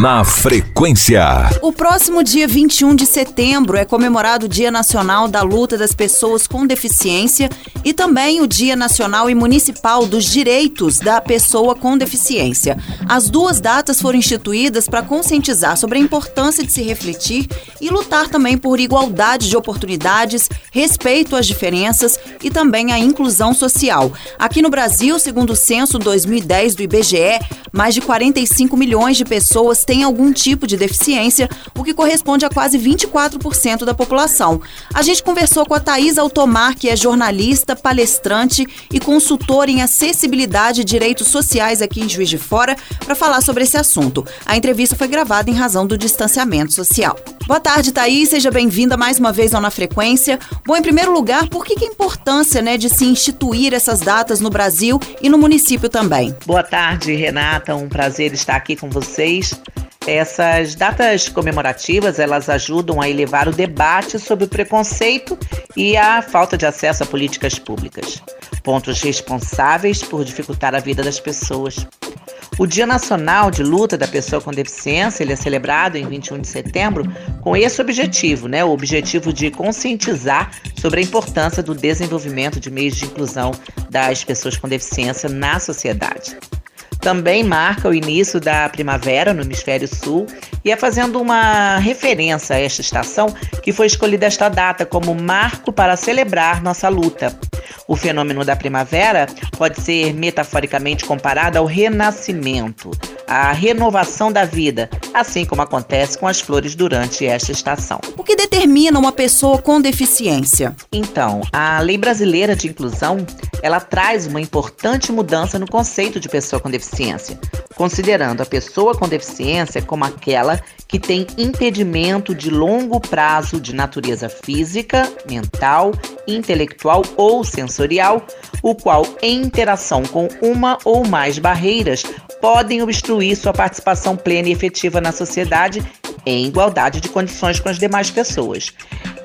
Na frequência. O próximo dia 21 de setembro é comemorado o Dia Nacional da Luta das Pessoas com Deficiência e também o Dia Nacional e Municipal dos Direitos da Pessoa com Deficiência. As duas datas foram instituídas para conscientizar sobre a importância de se refletir e lutar também por igualdade de oportunidades, respeito às diferenças e também a inclusão social. Aqui no Brasil, segundo o censo 2010 do IBGE, mais de 45 milhões de pessoas têm algum tipo de deficiência, o que corresponde a quase 24% da população. A gente conversou com a Thais Altomar, que é jornalista, palestrante e consultora em acessibilidade e direitos sociais aqui em Juiz de Fora, para falar sobre esse assunto. A entrevista foi gravada em razão do distanciamento social. Boa tarde, Thaís. Seja bem-vinda mais uma vez ao Na Frequência. Bom, em primeiro lugar, por que, que a importância né, de se instituir essas datas no Brasil e no município também? Boa tarde, Renata. Um prazer estar aqui com vocês. Essas datas comemorativas, elas ajudam a elevar o debate sobre o preconceito e a falta de acesso a políticas públicas, pontos responsáveis por dificultar a vida das pessoas. O Dia Nacional de Luta da Pessoa com Deficiência, ele é celebrado em 21 de setembro com esse objetivo, né? O objetivo de conscientizar sobre a importância do desenvolvimento de meios de inclusão das pessoas com deficiência na sociedade também marca o início da primavera no hemisfério sul e é fazendo uma referência a esta estação que foi escolhida esta data como marco para celebrar nossa luta. O fenômeno da primavera pode ser metaforicamente comparado ao renascimento, à renovação da vida, assim como acontece com as flores durante esta estação. O que determina uma pessoa com deficiência? Então, a Lei Brasileira de Inclusão, ela traz uma importante mudança no conceito de pessoa com deficiência, considerando a pessoa com deficiência como aquela que tem impedimento de longo prazo de natureza física, mental, intelectual ou sensorial, o qual, em interação com uma ou mais barreiras, podem obstruir sua participação plena e efetiva na sociedade em igualdade de condições com as demais pessoas.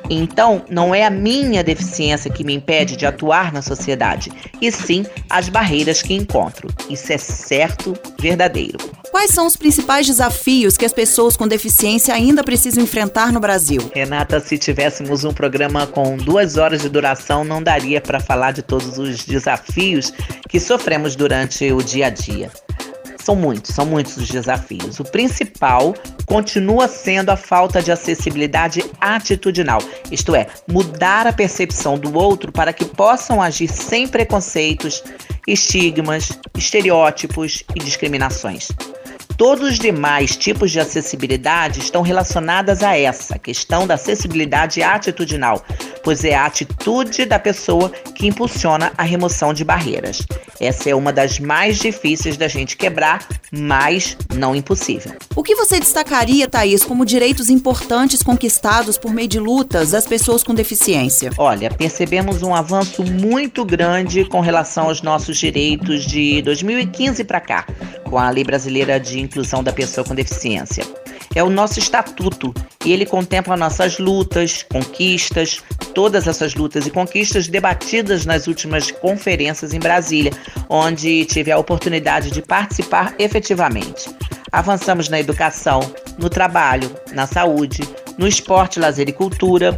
Então, não é a minha deficiência que me impede de atuar na sociedade, e sim as barreiras que encontro. Isso é certo, verdadeiro. Quais são os principais desafios que as pessoas com deficiência ainda precisam enfrentar no Brasil? Renata, se tivéssemos um programa com duas horas de duração, não daria para falar de todos os desafios que sofremos durante o dia a dia. São muitos, são muitos os desafios. O principal continua sendo a falta de acessibilidade atitudinal, isto é, mudar a percepção do outro para que possam agir sem preconceitos, estigmas, estereótipos e discriminações. Todos os demais tipos de acessibilidade estão relacionadas a essa questão da acessibilidade atitudinal, pois é a atitude da pessoa que impulsiona a remoção de barreiras. Essa é uma das mais difíceis da gente quebrar, mas não impossível. O que você destacaria, Thaís, como direitos importantes conquistados por meio de lutas das pessoas com deficiência? Olha, percebemos um avanço muito grande com relação aos nossos direitos de 2015 para cá, com a Lei Brasileira de Inclusão da Pessoa com Deficiência é o nosso estatuto e ele contempla nossas lutas, conquistas, todas essas lutas e conquistas debatidas nas últimas conferências em Brasília, onde tive a oportunidade de participar efetivamente. Avançamos na educação, no trabalho, na saúde, no esporte, lazer e cultura.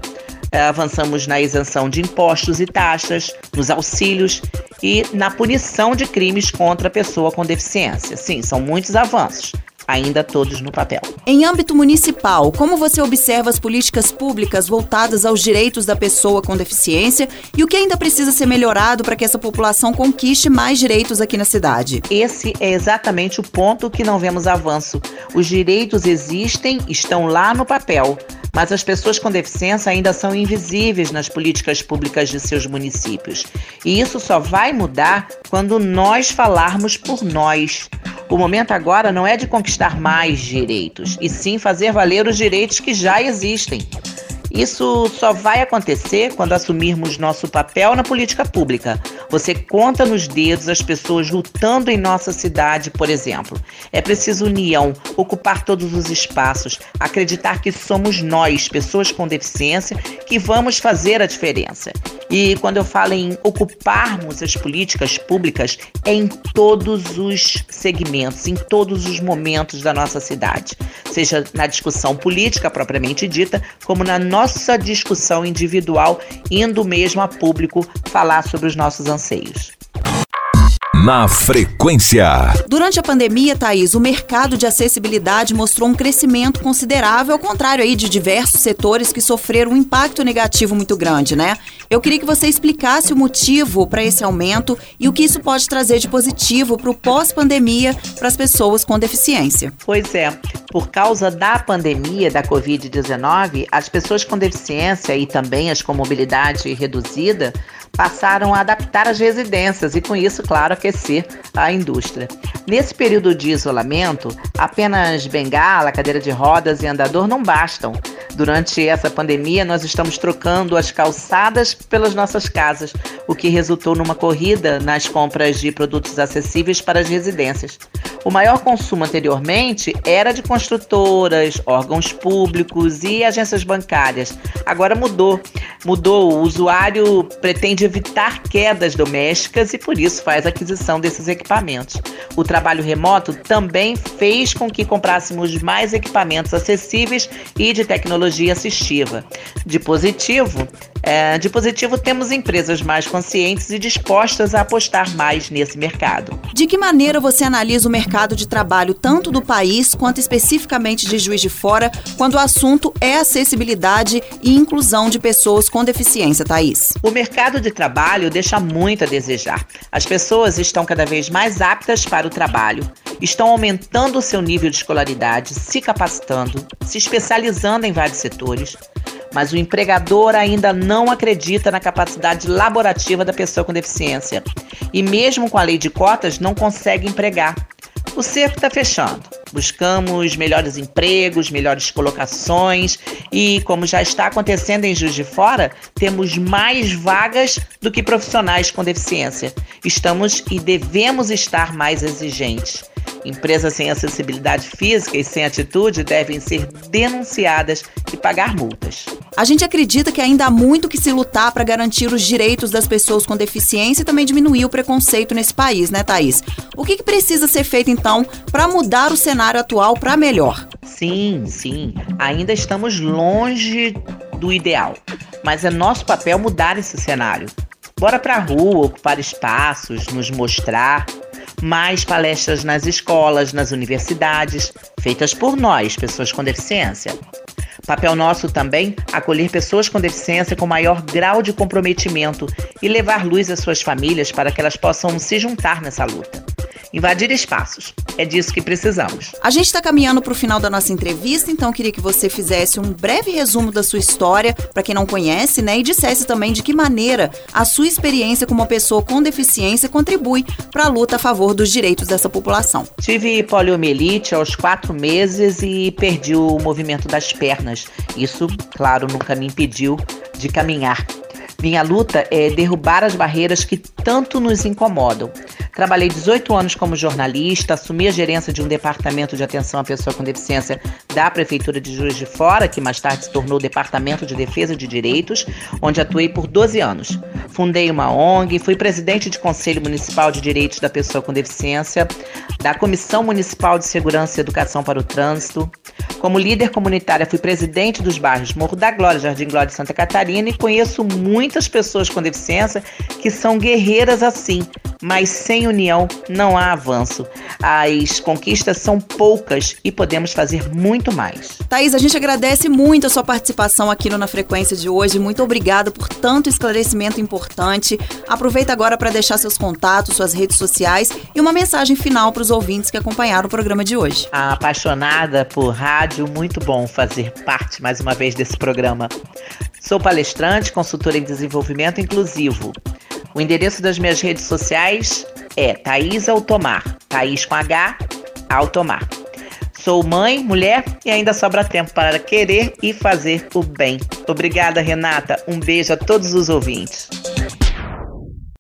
Eh, avançamos na isenção de impostos e taxas, nos auxílios e na punição de crimes contra a pessoa com deficiência. Sim, são muitos avanços ainda todos no papel. Em âmbito municipal, como você observa as políticas públicas voltadas aos direitos da pessoa com deficiência e o que ainda precisa ser melhorado para que essa população conquiste mais direitos aqui na cidade? Esse é exatamente o ponto que não vemos avanço. Os direitos existem, estão lá no papel, mas as pessoas com deficiência ainda são invisíveis nas políticas públicas de seus municípios. E isso só vai mudar quando nós falarmos por nós. O momento agora não é de conquistar mais direitos, e sim fazer valer os direitos que já existem. Isso só vai acontecer quando assumirmos nosso papel na política pública, Você conta nos dedos as pessoas lutando em nossa cidade, por exemplo. É preciso união, ocupar todos os espaços, acreditar que somos nós, pessoas com deficiência, que vamos fazer a diferença. E quando eu falo em ocuparmos as políticas públicas, é em todos os segmentos, em todos os momentos da nossa cidade, seja na discussão política propriamente dita, como na nossa discussão individual, indo mesmo a público falar sobre os nossos anseios. Na frequência. Durante a pandemia, Thaís, o mercado de acessibilidade mostrou um crescimento considerável, ao contrário aí de diversos setores que sofreram um impacto negativo muito grande, né? Eu queria que você explicasse o motivo para esse aumento e o que isso pode trazer de positivo para o pós-pandemia para as pessoas com deficiência. Pois é, por causa da pandemia da Covid-19, as pessoas com deficiência e também as com mobilidade reduzida passaram a adaptar as residências e, com isso, claro, aquecer a indústria. Nesse período de isolamento, apenas bengala, cadeira de rodas e andador não bastam. Durante essa pandemia, nós estamos trocando as calçadas pelas nossas casas, o que resultou numa corrida nas compras de produtos acessíveis para as residências. O maior consumo anteriormente era de construtoras, órgãos públicos e agências bancárias. Agora mudou. Mudou. O usuário pretende evitar quedas domésticas e por isso faz aquisição desses equipamentos. O trabalho remoto também fez com que comprássemos mais equipamentos acessíveis e de tecnologia assistiva. De positivo, é, de positivo temos empresas mais conscientes e dispostas a apostar mais nesse mercado. De que maneira você analisa o mercado de trabalho tanto do país quanto especificamente de Juiz de Fora, quando o assunto é acessibilidade e inclusão de pessoas com deficiência, Thaís? O mercado de trabalho deixa muito a desejar. As pessoas estão cada vez mais aptas para o trabalho, estão aumentando o seu nível de escolaridade, se capacitando, se especializando em vários setores mas o empregador ainda não acredita na capacidade laborativa da pessoa com deficiência. E mesmo com a lei de cotas, não consegue empregar. O cerco está fechando. Buscamos melhores empregos, melhores colocações e, como já está acontecendo em Juiz de Fora, temos mais vagas do que profissionais com deficiência. Estamos e devemos estar mais exigentes. Empresas sem acessibilidade física e sem atitude devem ser denunciadas e pagar multas. A gente acredita que ainda há muito que se lutar para garantir os direitos das pessoas com deficiência e também diminuir o preconceito nesse país, né, Thaís? O que, que precisa ser feito, então, para mudar o cenário atual para melhor? Sim, sim. Ainda estamos longe do ideal, mas é nosso papel mudar esse cenário. Bora para a rua, ocupar espaços, nos mostrar, mais palestras nas escolas, nas universidades, feitas por nós, pessoas com deficiência. Papel nosso também acolher pessoas com deficiência com maior grau de comprometimento e levar luz às suas famílias para que elas possam se juntar nessa luta invadir espaços. É disso que precisamos. A gente está caminhando para o final da nossa entrevista, então queria que você fizesse um breve resumo da sua história, para quem não conhece, né? E dissesse também de que maneira a sua experiência como uma pessoa com deficiência contribui para a luta a favor dos direitos dessa população. Tive poliomielite aos quatro meses e perdi o movimento das pernas. Isso, claro, nunca me impediu de caminhar. Minha luta é derrubar as barreiras que tanto nos incomodam. Trabalhei 18 anos como jornalista, assumi a gerência de um departamento de atenção à pessoa com deficiência da Prefeitura de Juiz de Fora, que mais tarde se tornou Departamento de Defesa de Direitos, onde atuei por 12 anos. Fundei uma ONG, fui presidente de Conselho Municipal de Direitos da Pessoa com Deficiência, da Comissão Municipal de Segurança e Educação para o Trânsito. Como líder comunitária, fui presidente dos bairros Morro da Glória, Jardim Glória e Santa Catarina e conheço muitas pessoas com deficiência que são guerreiras assim, mas sem união não há avanço. As conquistas são poucas e podemos fazer muito mais. Thaís, a gente agradece muito a sua participação aqui no Na Frequência de hoje. Muito obrigada por tanto esclarecimento importante. Aproveita agora para deixar seus contatos, suas redes sociais e uma mensagem final para os ouvintes que acompanharam o programa de hoje. Apaixonada por rádio, muito bom fazer parte mais uma vez desse programa. Sou palestrante, consultora em desenvolvimento inclusivo. O endereço das minhas redes sociais é Thaís Altomar. Thaís com H, Altomar. Sou mãe, mulher e ainda sobra tempo para querer e fazer o bem. Obrigada, Renata. Um beijo a todos os ouvintes.